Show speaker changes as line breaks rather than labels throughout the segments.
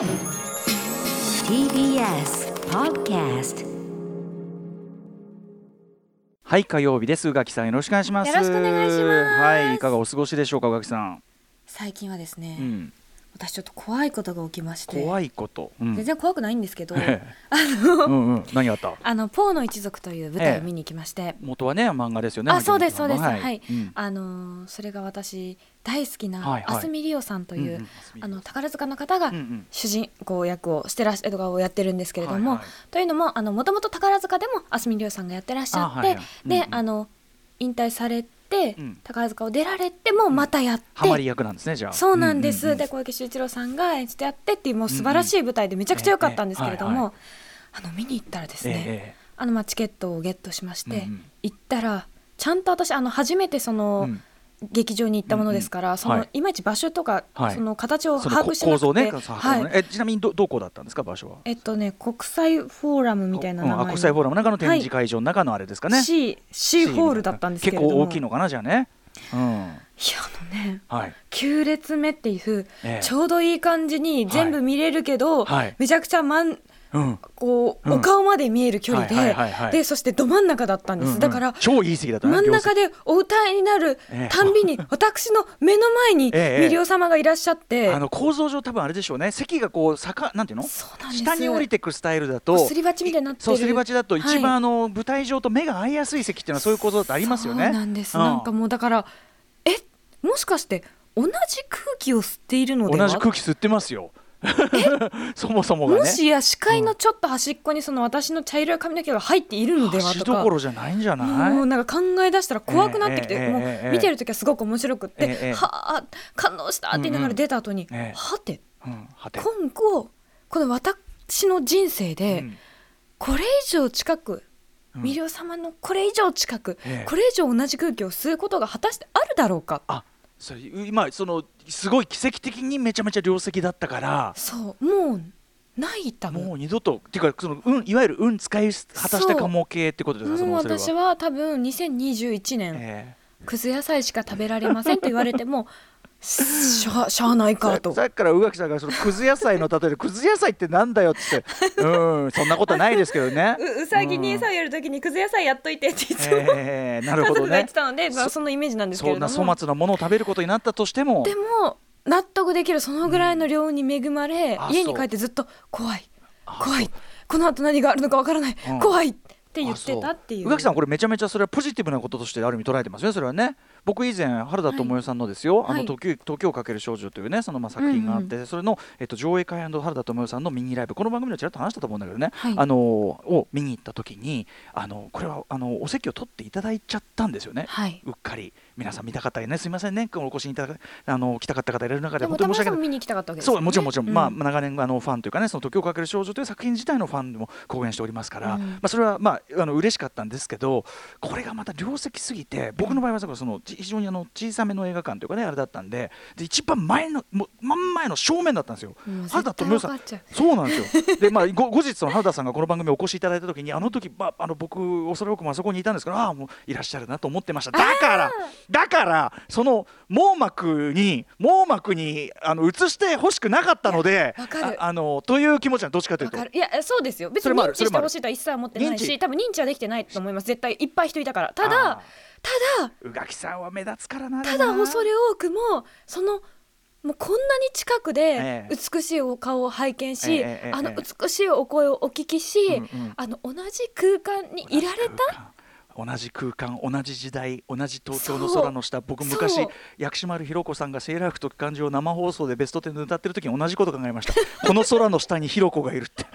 TBS Podcast
はい火曜日です。宇垣さんよろしくお願いします。
よろしくお願いします。
はいいかがお過ごしでしょうか宇垣さん、
最近はですね、
うん、
私ちょっと怖いことが起きまして。
怖いこと、うん、
全然怖くないんですけど
ええ。
あの
うんうん。何があった？
あのポーの一族という舞台を見に行きまして、
元はね漫画ですよね
あそうですそうです。
は
はい、
うん。
あのーそれが私大好きな
はいはい。
あすみりおさんという、
うんうん。
あの宝塚の方が主人公役をしてらっしゃるをやってるんですけれども、
はいはい。
というのもあのもともと宝塚でもあすみりおさんがやってらっしゃって、
あはいはい。うんうん。
であの引退されて、
うん。
宝塚を出られてもまたやって、
ハマり役なんですねじゃあ。
そうなんです、
ううう
で小池秀一郎さんが演じてやってっていうもう素晴らしい舞台でめちゃくちゃ良かったんですけれども、あの見に行ったらですね、
ええ。
あのまあチケットをゲットしまして、
うんうん。
行ったらちゃんと私あの初めてその、
うん
劇場に行ったものですから、その、
はい。
い、まいち場所とか、
はい。
その形を把握してなくて
ね、
はい。
ね。えちなみにどどこだったんですか場所は？
えっとね国際フォーラムみたいな名前の、
うんあ国際フォーラムの中の展示会場の中のあれですかね、
C, C ホールだったんですけれども。
結構大きいのかなじゃあね。うん。
いやあのね
はい。
9列目っていう、
ええ。
ちょうどいい感じに全部見れるけど、
はい。
めちゃくちゃ真ん
うん
こう、
うん。
お顔まで見える距離で、でそしてど真ん中だったんです、だから
超いい席だったね
真ん中でお歌いになる
ええ。
たんびに 私の目の前に
ええ
ミリオ様がいらっしゃって、
あの構造上多分あれでしょうね。席がこう坂なんていうの？下に降りていくスタイルだと
すり鉢みたいになってる。
そうすり鉢だと一番
はい
あの舞台上と目が合いやすい席っていうのはそういう構造ってありますよね。
そうなんです、
うん。
なんかもうだからえもしかして同じ空気を吸っているのでは？
同じ空気吸ってますよ。そもそもがね。
もしや視界のちょっと端っこにその私の茶色い髪の毛が入っているのでは
橋
とか。
どころじゃないんじゃない？
もうなんか考え出したら怖くなってきて、もう
ええ
見てる時はすごく面白くって、
ええ
はあ感動したって言いながら出た後に、はて。今後この私の人生で、
うん。
これ以上近く
うん。
ミリオ様のこれ以上近く、
ええ。
これ以上同じ空気を吸うことが果たしてあるだろうか。
あ、それ今そのすごい奇跡的にめちゃめちゃ良石だったから。
そうもうない多分
もう二度とっていうかその運いわゆる運使い果たしたかも系ってことですかそ
もう
のそれ
私は多分2021年、
え
くず野菜しか食べられませんと言われても しゃしゃあない
え
かと。
さっきから宇垣さんがそのくず野菜の例えでくず野菜ってなんだよって。うんそんなことはないですけどね。
ううさぎに餌をやるときにくず野菜やっといてっていつも、
ええなるほど
家族が言っ
ね
てたので、まあ、そのイメージなんですけ
そんな粗末なものを食べることになったとしても。
でも納得できるそのぐらいの量に恵まれ、
あ
家に帰ってずっと怖い。
あ
怖い。この後何があるのかわからない、
うん。
怖いって言ってたっていう。
宇垣さんこれめちゃめちゃそれはポジティブなこととしてある意味捉えてますねそれはね。僕以前原田知世さんのですよ「
はい。
あの時時をかける少女」というねそのまあ作品があって、それの、えっと、上映会原田知世さんのミニライブ。この番組でちらっと話したと思うんだけどね、
はい。
あのを見に行った時にあのこれはあのお席を取っていただいちゃったんですよね、
はい、
うっかり皆さん見た方ね。すいませんね。お越しいただあの来たかった方いる中で本当に申し訳ない。
たかったわけです
そうもちろんもちろん、まあ
うん
長年あのファンというかねその時をかける少女という作品自体のファンでも公演しておりますから、
うん
まあそれはまああの嬉しかったんですけどこれがまた良石すぎて僕の場合はその非常にあの小さめの映画館というかねあれだったんでで一番前のもう真ん前の正面だったんですよ原田
絶対
知世さんそうなんですよでまあご後日その原田さんがこの番組にお越しいただいた時にあの時、まあ、あの僕恐れ多くもあそこにいたんですけどああもういらっしゃるなと思ってましただからだからその網膜に網膜にあの映してほしくなかったので
わかる。
ああのという気持ちはどっちかというと。
いやそうですよ。別に認知してほしいとは一切思ってないし多分認知はできてないと思います。絶対いっぱい人いたから。ただ
あ
ただ
ー宇垣さんは目立つからな。
ただ恐れ多くもそのもうこんなに近くで
ええ。
美しいお顔を拝見し、
ええええ
あの
ええ
美しいお声をお聞きし、
うんうん。
あの同じ空間にいられた
同じ空間同じ時代同じ東京の空の下僕昔薬師丸ひろ子さんが「セーラー服と漢字」を生放送でベスト10で歌ってる時に同じこと考えました。この空の下にひろ子がいるって。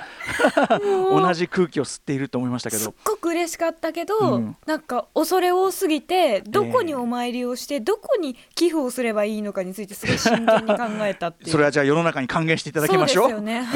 同じ空気を吸っていると思いましたけ
すっ
ど
ごく嬉しかったけど、
うん。
なんか恐れ多すぎてどこにお参りをして、どこに寄付をすればいいのかについてすごい真剣に考えたっていう。
それはじゃあ世の中に還元していただきましょう。
そうですよね。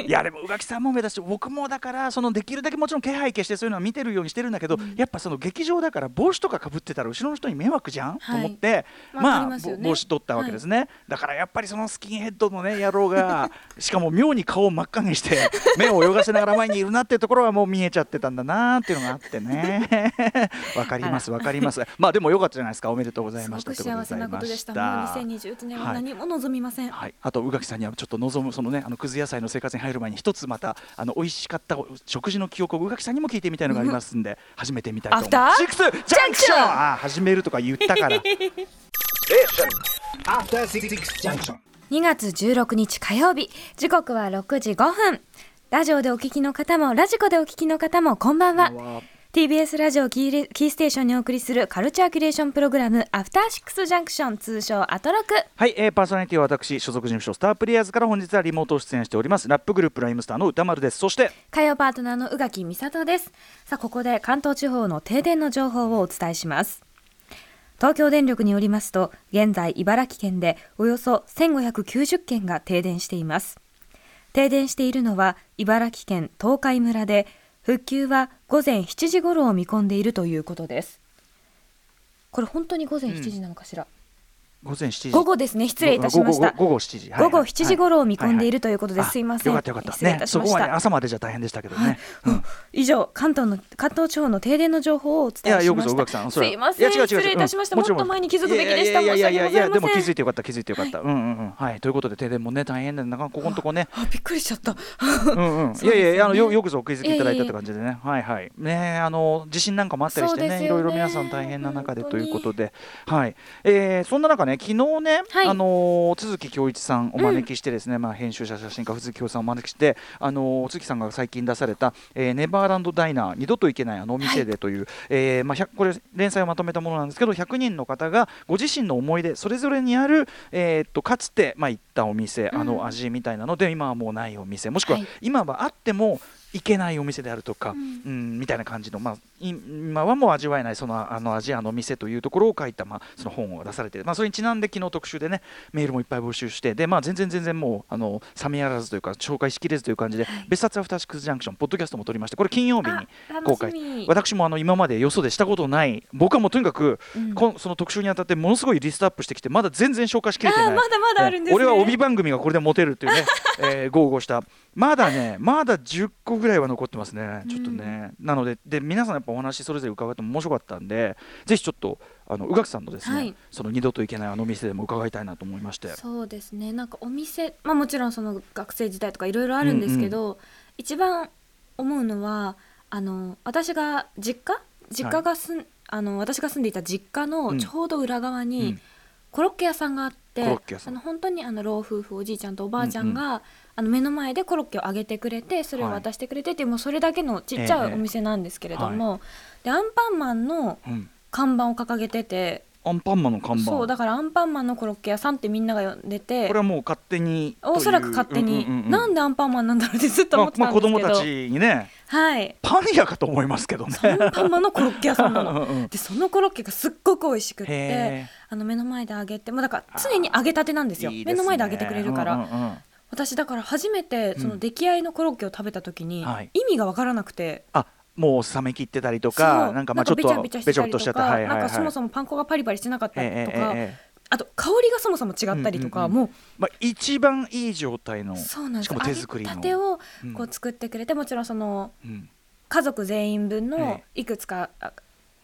うん、いやでも宇垣さんも目指して僕もだからそのできるだけもちろん気配消してそういうのは見てるようにしてるんだけど、やっぱっぱその劇場だから帽子とかかぶってたら後ろの人に迷惑じゃん、
はい。
と思って
まあ
まあ
ね。
ぼ帽子取ったわけですね、だからやっぱりそのスキンヘッドのね野郎がしかも妙に顔を真っ赤にして目を泳がせながら前にいるなっていうところはもう見えちゃってたんだなっていうのがあってね。わかりますわかります。まあでも良かったじゃないですか。おめでとうござい
すご
ました。
く幸せなことでした。もう2021年は何も望みません、
はい、あと宇垣さんにはちょっと望むそのねあのくず野菜の生活に入る前に一つまたあの美味しかった食事の記憶を宇垣さんにも聞いてみたいのがありますんで 始めてみたいと思います。
アフター
シックスジャンクションあー始めるとか言ったから。
After Six Junction.
2月16日火曜日時刻は6時5分ラジオでお聞きの方もラジコでお聞きの方もこんばんは TBS ラジオキーレキーステーションにお送りするカルチャーキュレーションプログラムアフターシックスジャンクション通称アトロク。
はい、えー、パーソナリティは私所属事務所スタープレイヤーズから本日はリモート出演しております。ラップグループライムスターの歌丸です。そして
火曜パートナーの宇垣美里です。さあここで関東地方の停電の情報をお伝えします。東京電力によりますと現在茨城県でおよそ1590件が停電しています。停電しているのは茨城県東海村で復旧は午前7時頃を見込んでいるということです。これ本当に午前7時なのかしら、
午前7時。
午後ですね。失礼いたしました。
午後午後7時、はい
午後7時頃を見込んでいるということで
は
すいません。
よかったよかった。ねそこまで朝までじゃ大変でしたけどね、うん。
以上関東の関東地方の停電の情報をお伝えしました。すいません。
いや違う違う違う。
失礼いたしました、
うん。
もっと前に気づくべきでした。
いやいやいやいやでも気づいてよかった。気づいてよかった、うんうんうん。はい。ということで停電もね大変でなかなかここのとこね。
あびっくりしちゃった。
うんうん、
ね。
やいやあのよよくぞお気づきいただいたって感じでね、はいはい。ねあの地震なんかもあったりしてねいろいろ皆さん大変な中でということで、はい。えー、そんな中ね昨日ね、
はい。
あの都築恭一さんお招きしてですね、まあ編集者写真家藤木恭一さんをお招きしてあの都築さんが最近出された、えー、ネバーランドダイナー二度と行けないあのお店でという、えーまあ100これ連載をまとめたものなんですけど100人の方がご自身の思い出それぞれにあるえーっとかつてまあ行ったお店あの味みたいなので、今はもうないお店もしくは
はい。
今はあっても行けないお店であるとか、うん。みたいな感じの、まあ、い今はもう味わえないそのあの味あの店というところを書いた、まあ、その本を出されて、まあ、それにちなんで昨日特集でねメールもいっぱい募集してで、まあ、全然全然もうあの冷めやらずというか紹介しきれずという感じで、別冊アフターシックスジャンクションポッドキャストも撮りましてこれ金曜日に
あ
公開。私もあの今までよそでしたことない僕はもうとにかく、
うん。
こんその特集にあたってものすごいリストアップしてきてまだ全然紹介しきれてない。
まだまだあるんですね。
俺は帯番組がこれでモテるっていうね、えー、豪語した。まだねまだ10個ぐらいは残ってますね。ちょっとね、なのでで皆さんやっぱお話それぞれ伺っても面白かったんでぜひちょっとあの宇垣さんのですね、
はい。
その二度と行けないあの店でも伺いたいなと思いまして。
そうですね。なんかお店まあもちろんその学生時代とかいろいろあるんですけど、一番思うのはあの私が実家？実家がすん、あの私が住んでいた実家
うん。
のちょうど裏側に、
うん。
コロッケ屋さんがあって
コロッケ屋さん。
あの本当にあの老夫婦おじいちゃんとおばあちゃんが、あの目の前でコロッケをあげてくれてそれを渡してくれてっていう、もうそれだけのちっちゃ
ええ
いお店なんですけれども、でアンパンマンの
うん、
看板を掲げてて。
アンパンマンの看板。
そうだからアンパンマンのコロッケ屋さんってみんなが呼んでて
これはもう勝手に
おそらく勝手に、
うんうんうん
なんでアンパンマンなんだろうってずっと思って
まあ、まあ
たんですけど、
子供たちにね
はい。
パン屋かと思いますけどね。
アンパンマンのコロッケ屋さんなの。
うんうん
でそのコロッケがすっごく美味しくって
へ
あの目の前で揚げてもうだから常に揚げたてなんですよ。
ね。
目の前で揚げてくれるから、
うんうんうん
私だから初めてその出来合いのコロッケを食べた時に
はい。
意味が分からなくて、
あもう冷め切ってたりとかなんかまあちょっと
べちゃべちゃしてたりと
べちょっとしちゃった
か
はいはいはい。
なんかそもそもパン粉がパリパリしてなかったりとか、
ええええええ
あと香りがそもそも違ったりとか、
うんうんうん
も
まあ、一番いい状態の
うそうなんです。
しかも手作りの。
揚げたてを
うん。
こう作ってくれてもちろんその
うん。
家族全員分の
え
いくつかあ
う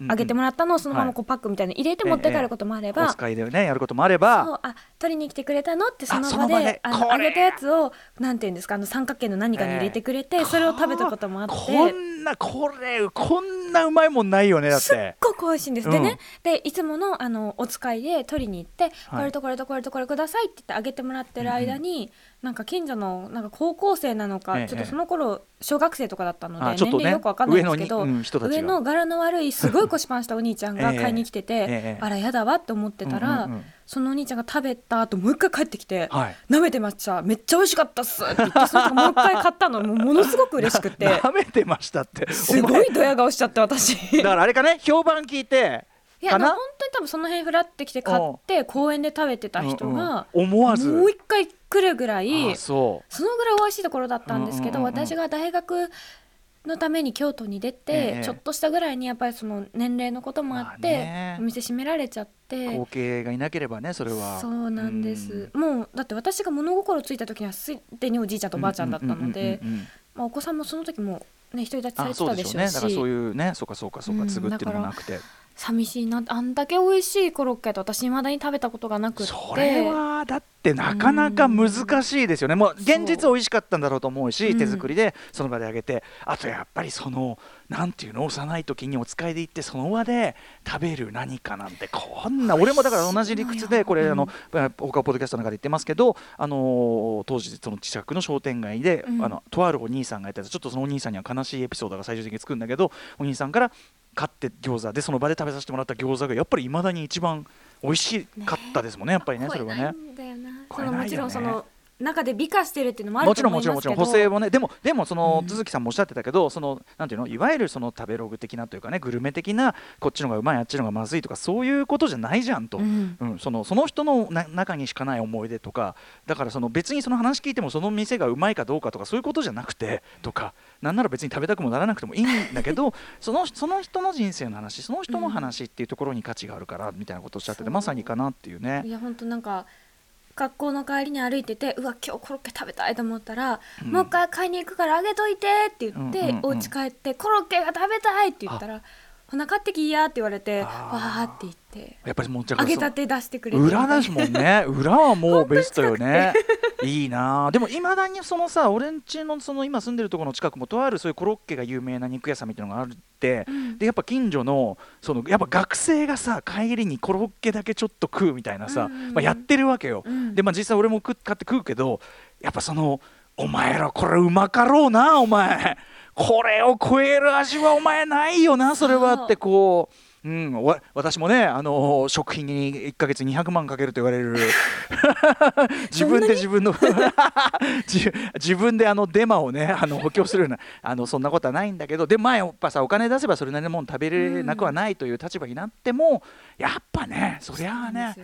ん
揚げてもらったのをそのままこうパックみたいに入れて持って帰ることもあれば、
お使いでねやることもあれ
そう
ば
あ取りに来てくれたのってその
場で
あの
これ
揚げたやつをなんていうんですかあの三角形の何かに入れてくれて、それを食べたこともあって。
こんなこれこんなうまいもんないよねだっ
すってごく美味しいんです、
うん。
でねでいつものあのお使いで取りに行って、
はい。
これとこれとこれとこれくださいって言ってあげてもらってる間に、なんか近所のなんか高校生なのか、
ええ
ちょっとその頃小学生とかだったので
あちょっとね
年齢よくわかんないんですけど
上のにうん人たちが
上の柄の悪いすごい腰パンしたお兄ちゃんが
ええ
買いに来てて、
ええ。
あらやだわって思ってたら、
うんうんうん
そのお兄ちゃんが食べた後もう一回帰ってきて。
はい。
舐めてました。めっちゃ美味しかったっす。って言ってそもう一回買ったの。もうものすごく嬉しくて。
舐めてましたって。
すごいドヤ顔しちゃって私。
だからあれかね？評判聞いて。
いや本当に多分その辺フラってきて買って公園で食べてた人
うん
が
うん。思わず。
もう一回来るぐらい
あそ
のぐらい美味しいところだったんですけど、私が大学のために京都に出て、
ええ。
ちょっとしたぐらいにやっぱりその年齢のこともあっ
まあ
て、
ね。
お店閉められちゃって。
後継がいなければねそれは。
そうなんです、もうだって私が物心ついた時にはすでにおじいちゃんとおばあちゃんだったのでお子さんもその時もね独り立ちされてたでしょうし。
うね。だからそういうねそうかそうかそうか
うん。
継ぐっていうのもなくて、
寂しいな。あんだけ美味しいコロッケと私未だに食べたことがなくって。
それはだってなかなか難しいですよね。もう現実美味しかったんだろうと思うし
う。ん
手作りでその場であげて。あとやっぱりそのなんていうの幼い時にお使いで行ってその場で食べる何かなんてこんな俺もだから同じ理屈でこれあの他ポッドキャストの中で言ってますけどあの当時その近くの商店街で
うん。
あのとあるお兄さんがやったやつちょっとそのお兄さんには悲しいエピソードが最終的につくんだけどお兄さんから買って餃子でその場で食べさせてもらった餃子がやっぱりいまだに一番美味しかったですもんねやっぱりねそれはね。
んだよな
超えないよね
そのもちろんその中で美化してるっていうのもあると
もちろんも
思いますけど。
ちろんもちろん補正もね。でもでもその
うん。
都築さんもおっしゃってたけど、そのなんていうのいわゆるその食べログ的なというかねグルメ的なこっちのがうまいあっちのがまずいとかそういうことじゃないじゃんと、
うん。
うん、そのその人のな中にしかない思い出とか。だからその別にその話聞いてもその店がうまいかどうかとかそういうことじゃなくてとかなんなら別に食べたくもならなくてもいいんだけど そのその人の人生の話その人の話っていうところに価値があるからみたいなことをおっしゃってて、まさにかなっていうね。
い。や本当なんか学校の帰りに歩いててうわ今日コロッケ食べたいと思ったら、
うん。
もう一回買いに行くからあげといてって言って、
うんうんうん
お家帰ってコロッケが食べたいって言ったらほな買ってきいやって言われてわ
あー。
ーって言って
やっぱりもうじゃ
揚げたて出してくれて。
裏だしもんね。裏はもうベストよね。いいなあでもいまだにそのさ俺んちのその今住んでるところの近くもとあるそういうコロッケが有名な肉屋さんみたいなのがあって、
うん。
でやっぱ近所のそのやっぱ学生がさ帰りにコロッケだけちょっと食うみたいなさ、
うん。
まあ、やってるわけよ、
うん。
でまあ実際俺も食っ買って食うけどやっぱそのお前らこれうまかろうなお前これを食える味はお前ないよなそれはってこう。う。ん、わ私もね、あの食品に1か月200万かけると言われる。自分で自分の 自自分であのデマをねあの補強するようなあのそんなことはないんだけどで前やっぱさお金出せばそれなりのもの食べれなくはないという立場になっても、やっぱねそりゃあね。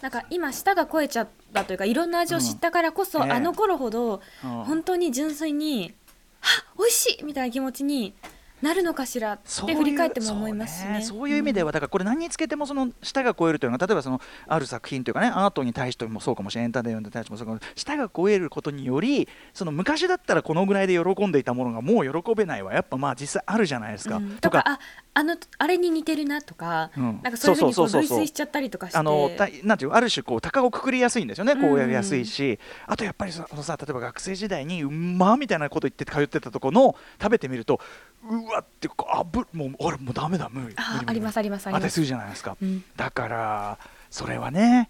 なんか今舌が超えちゃったというかいろんな味を知ったからこそ、
うん。ね
あの頃ほど
うん。
本当に純粋に「あ美味しい!」みたいな気持ちになるのかしらって振り返っても思いますしね。
そう,、いう意味ではだからこれ何につけてもその舌が超えるというのは例えばそのある作品というかねアートに対してもそうかもしれないエンターテインメントに対してもそうかもしれない舌が超えることによりその昔だったらこのぐらいで喜んでいたものがもう喜べないはやっぱまあ実際あるじゃないですか。
うん。
とか。
ああのあれに似てるなとか、
うん。
なんかそういうふうにこ
そう
類推しちゃったりとかして。
あのたなんていうある種こう高をくくりやすいんですよね、こうやりやすいし、あとやっぱりそのさ例えば学生時代にうまみたいなこと言って通ってたとこの食べてみるとうわってこうあぶもうあれもうダメだ無理
あありますありますあります。
するじゃないですか、
うん。
だからそれはね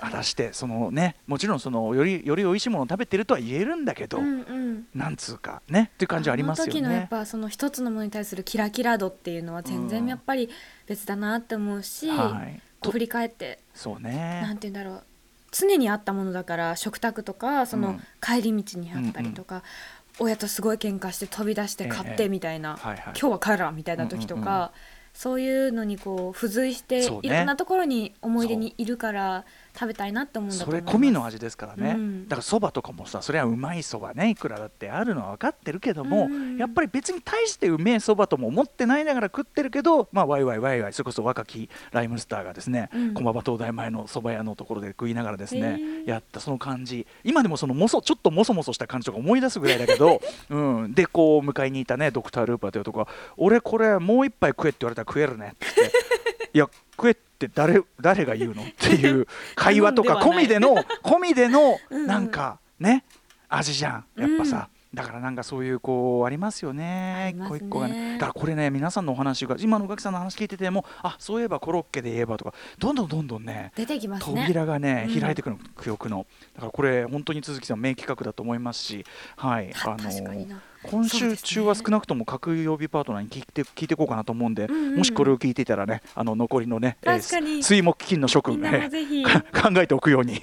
果たしてそのねもちろんそのよりより美味しいものを食べてるとは言えるんだけど、
うんうん。
なんつうかねっていう感じはありますよ
あの時のやっ
ね。
ぱその一つのものに対するキラキラ度っていうのは全然やっぱり別だなって思うし、
はい。
こう振り返って
そう
なん
ね
て言うんだろう常にあったものだから食卓とかそうの
ん。
帰り道にあったりとか、親とすごい喧嘩して飛び出して買ってみたいな、
はいはい。
今日は帰らんみたいな時とか、
うんうんうん
そういうのにこう付随して、いろんなところに思い出にいるから食べたいなって思うんだと
それ
思います。
込みの味ですからね、
うん。
だからそばとかもさそれはうまいそばねいくらだってあるのは分かってるけども、
うん。
やっぱり別に大してうめえそばとも思ってないながら食ってるけどまあワイワイワイワイそれこそ若きライムスターがですね、
うん。
駒場東大前のそば屋のところで食いながらですね
へー
やったその感じ。今でもそのもそちょっともそもそした感じとか思い出すぐらいだけど、うん、でこう迎えにいたねドクター・ルーパーという男が「俺これもう一杯食え」って言われたら食えるねって いや食えって誰誰が言うの？っていう会話とか込みでの 込みでの
うん。
なんかね味じゃん。やっぱさ、だからなんかそういうこうありますよね。一個一個がね。だからこれね皆さんのお話が今のガキさんの話聞いててもあそういえばコロッケで言えばとかどんどんどんどんね
出てきますね。
扉がね
うん。
開いてくる記憶の。だからこれ本当に鈴木さん名企画だと思いますしはい。
た確かにな
今週中は少なくとも各曜日パートナーに聞いて聞いていこうかなと思うんで、
うんうん。
もしこれを聞いていたらねあの残りのね、え水木金の食
みんなもぜひ。
考えておくように。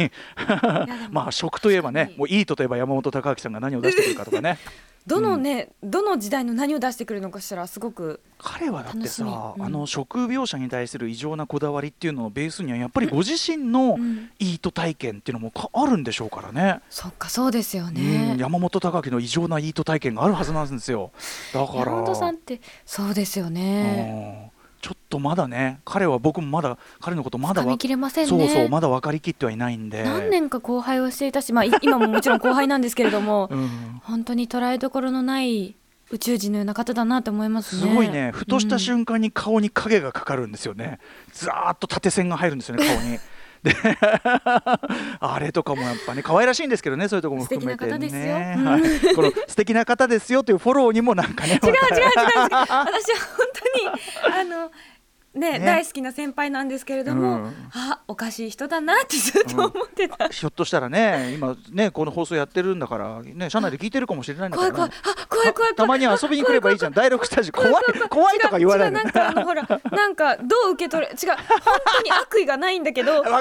まあ食といえばねもういいとといえば山本隆明さんが何を出してくるかとかね
どのね、どの時代の何を出してくるのかしらすごく
彼はだってさ、
うん
あの食描写に対する異常なこだわりっていうののベースにはやっぱりご自身の
うん
イート体験っていうのもかあるんでしょうからね。
そっかそうですよ
うん
ね。
山本隆の異常なイート体験があるはずなんですよ。だから
山本さんってそうですよね。
とまだね彼は僕もまだ彼のことまだわ
掴みきれませんね。
そうそうまだ分かりきってはいないんで。
何年か後輩をしていたし、まあい 今ももちろん後輩なんですけれども、
うん
本当に捉えどころのない宇宙人のような方だなと思いますね。
すごいねふとした
間、
瞬間に顔に影がかかるんですよね、ずーっと縦線が入るんですよね顔に。で あれとかもやっぱね可愛らしいんですけどねそういうところも含めて
素敵な方ですよ
ね、
うん
はい、この素敵な方ですよというフォローにもなんかね
違う違う違う違う。私は本当にあの。ね
ね。
大好きな先輩なんですけれども、
うん。
あおかしい人だなってずっと思ってた、
ひょっとしたらね今ねこの放送やってるんだからね社内で聞いてるかもしれないんだから、ね、
怖い怖い。あ怖い怖い怖い。
たまに遊びに来ればいいじゃん。第6スタジオ怖い怖いとか言わない
なんかあのほらなんかどう受け取れ違う本当に悪意がないんだけど どう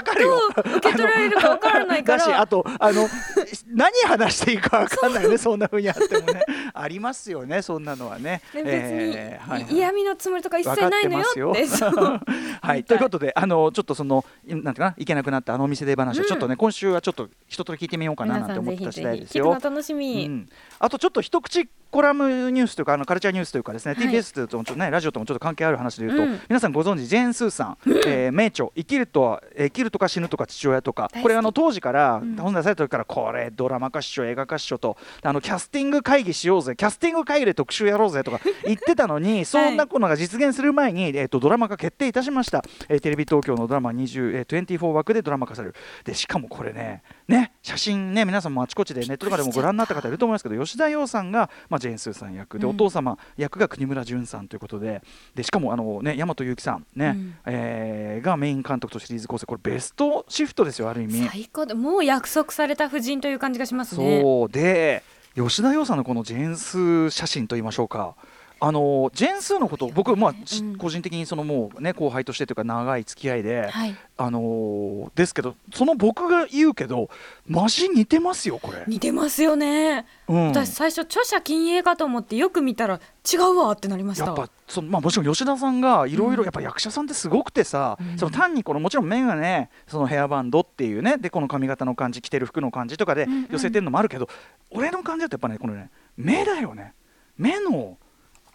受け取られるかわからないか
だし
ら
あとあの 何話していいかわかんないよねそんな風にあってもね。ありますよねそんなのはね。
ね別に、
えーはい
い。嫌味のつもりとか一切ないのよって。
はい、ということで、あのちょっとその、なんていうかな、いけなくなったあのお店で話を、
うん。
ちょっとね、今週はちょっと一通り聞いてみようかななんて思った
ぜひぜひ
次第ですよ。
楽しみ、
うん、あとちょっと一口コラムニュースというかあのカルチャーニュースというかですね、
はい。
TBS とちょっとねラジオともちょっと関係ある話で言うと、
うん。
皆さんご存知ジェーン・スーさん、えー名著生きるとはえー生きるとか死ぬとか父親とかこれあの当時から
うん。
本出された時からこれドラマ化っしょ映画化っしょとあのキャスティング会議しようぜキャスティング会議で特集やろうぜとか 言ってたのにそんなことが実現する前に、えー、とドラマ化決定いたしました、えーテレビ東京のドラマ20、えー、24枠でドラマ化される。でしかもこれねね写真ね皆さんもあちこちでネットとかでもご覧になった方いると思いますけど吉田羊さんが、まあ、ジェーン・スーさん役で、
うん。
お父様役が国村淳さんということででしかもあの、ね、大和祐樹さん、ね
うん。
えーがメイン監督とシリーズ構成これベストシフトですよある意味。
最高でもう約束された夫人という感じがしますね。
そう。で吉田羊さんのこのジェーンスー写真といいましょうかあのジェーンスーのこと僕、まあし
うん。
個人的にそのもう、ね、後輩としてというか長い付き合いで、
はい。
あのーですけどその僕が言うけどマジ似てますよこれ。
似てますよね、
うん。
私最初著者禁影かと思ってよく見たら違うわってなりました。
やっぱその、まあ、もちろん吉田さんがいろいろ
うん。
やっぱ役者さんってすごくてさ、
うん。
その単にこのもちろん眼鏡そのヘアバンドっていうねでこの髪型の感じ着てる服の感じとかで
うんうん。
寄せてるのもあるけど、俺の感じだとやっぱねこのね目だよね。目の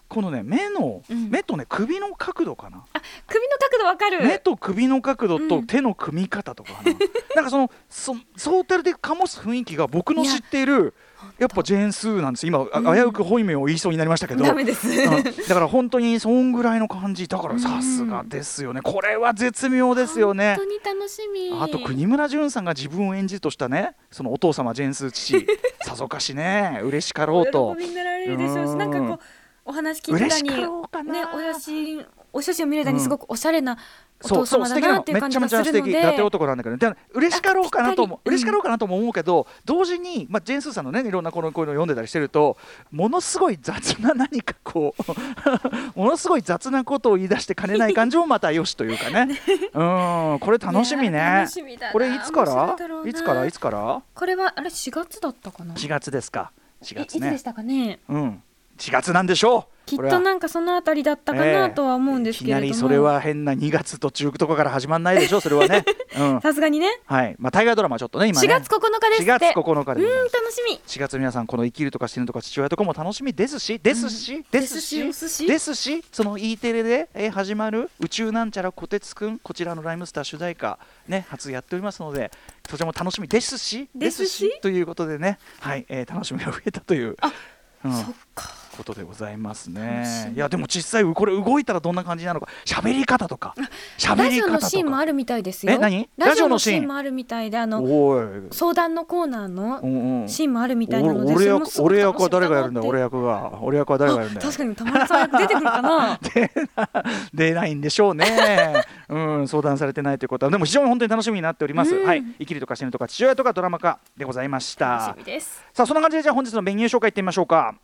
このね目の、
うん。
目とね首の角度かな。
あ首の角度わかる。
目と首の角度
うん。
と手の組み方とかかな、なんかそのそソーテルで醸す雰囲気が僕の知っているやっぱジェーン・スーなんです。今、あ
うん。
危うく本名を言いそうになりましたけど。
ダメです、
うん。だから本当にそんぐらいの感じ。だから
うん。
さすがですよね。これは絶妙ですよね。
本当に楽しみ。
あと国村淳さんが自分を演じるとしたねそのお父様ジェーンスー父。さぞかしね嬉しかろうと。
お喜びになられるでしょうし
うん
なんかこうお話聞いてたにねお写真お写真を見れたにすごくおしゃれなお
そう
父様だ
そう素敵なの。
なっていう感じ
めちゃめちゃ素敵。伊達男なんだけどで嬉しかろうかなとも
あぴったり。
嬉しかろうかなとも思うけど同時に、まあ、ジェーン・スーさんのねいろんなこのこういうの読んでたりしてるとものすごい雑な何かこう ものすごい雑なことを言い出してかねない感じもまたよしというか ね。うん。これ楽しみね。これいつから？
い
つから？いつから？
これはあれ4月だったかな
？4月ですか。4
えい
月ね
つでしたかね？
うん4月なんでしょう。
きっとなんかそのあたりだったかなとは思うんですけれども、
いきなりそれは変な2月途中とかから始まんないでしょそれはね。うん。
さすがにね。
はい。まあ大河ドラマちょっとね今ね。
4月9日です
4
って。
月9日で
うん楽しみ。
4月皆さんこの生きるとか死ぬとか父親とかも楽しみ。ですしですし、ですし
ですし
その E テレで、えー始まる宇宙なんちゃらこてつくんこちらのライムスター主題歌ね初やっておりますのでそちらも楽しみ。ですし
ですし？
ということでねはい、えー楽しみが増えたという。
あ
うん。
そっか
ことでございますね。
み。
いやでも実際これ動いたらどんな感じなのか。喋り方とか。喋
ラジオの
り方とか
シーンもあるみたいですよ。
え何？
ラジオのシ
ーン
もあるみたいであの相談のコーナーのシーンもあるみたいなので
俺役俺役は誰がやるんだ俺役が。俺役は誰がやるんだ
確かに玉田さん役出てくるかな。
出ないんでしょうね、うん、相談されてないということは。でも非常に本当に楽しみになっております、
うん。
はい。生きるとか死ぬとか父親とかドラマ化でございまし
楽
た
しみです。
さあそんな感じでじゃあ本日のメニュー紹介いってみましょうか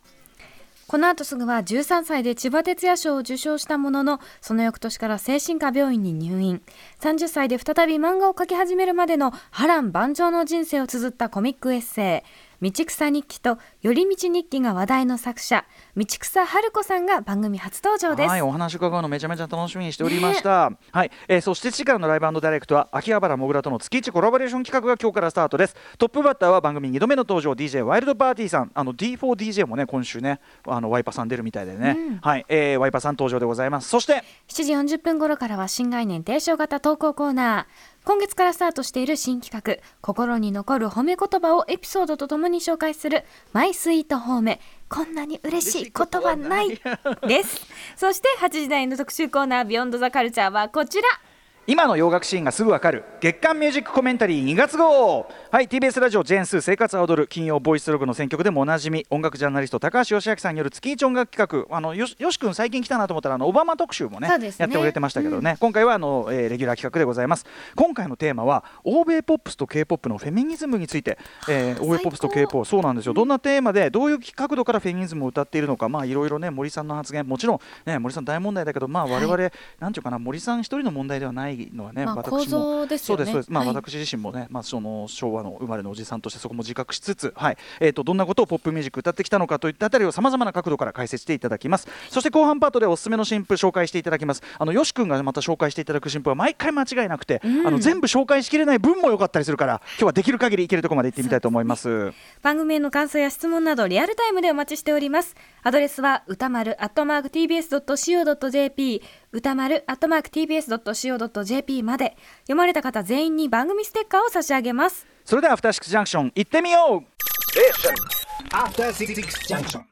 この後すぐは13歳で千葉哲也賞を受賞したもののその翌年から精神科病院に入院。30歳で再び漫画を描き始めるまでの波乱万丈の人生を綴ったコミックエッセイ。道草日記と寄り道日記が話題の作者道草春子さんが番組初登場です、
はい、お話伺うのめちゃめちゃ楽しみにしておりました。はい、えーそして次回のライブダイレクトは秋葉原もぐらとの月一コラボレーション企画が今日からスタートです。トップバッターは番組2度目の登場 DJ ワイルドパーティーさん、あの D4DJ もね今週ねあのワイパさん出るみたいでね、はい、えーワイパさん登場でございます。そして
7時40分頃からは新概念提唱型投稿コーナー今月からスタートしている新企画心に残る褒め言葉をエピソードとともに紹介するマイスイート褒めこんなに嬉しい言葉ない。です。そして8時台の特集コーナービヨンドザカルチャーはこちら
今の洋楽シーンがすぐわかる。月刊ミュージックコメンタリー2月号。はい TBS ラジオジェーンスー生活は踊る金曜ボイスログの選曲でもおなじみ音楽ジャーナリスト高橋義明さんによる月一音楽企画。あのよしよし君最近来たなと思ったらあのオバマ特集もね
ね。
やってくれてましたけどね、今回はあの、えーレギュラー企画でございます。今回のテーマは欧米ポップスと K-POP のフェミニズムについて、えー欧米ポップスと K-POP そうなんですよ。どんなテーマでどういう角度からフェミニズムを歌っているのか。まあいろいろね森さんの発言。もちろんね森さん大問題だけどまあ我々、なんていうかな森さん一人の問題ではないのはね、
まあ
私も。
構造ですよね。
そうですそうです、まあ、
はい。
私自身もね、まあ、その昭和の生まれのおじさんとしてそこも自覚しつつ、はい。えー、とどんなことをポップミュージック歌ってきたのかといったあたりをさまざまな角度から解説していただきます。そして後半パートでおすすめの新譜紹介していただきます。あのよし君がまた紹介していただく新譜は毎回間違いなくて、あの全部紹介しきれない分も良かったりするから今日はできる限りいけるところまで行ってみたいと思います。
番組への感想や質問などリアルタイムでお待ちしております。アドレスは歌丸 @tbs.co.jp 歌丸アットマーク @tbs.co.jp まで。読まれた方全員に番組ステッカーを差し上げます。
それではアフターシックスジャンクション行ってみよう。
えアフターシックスジャンクション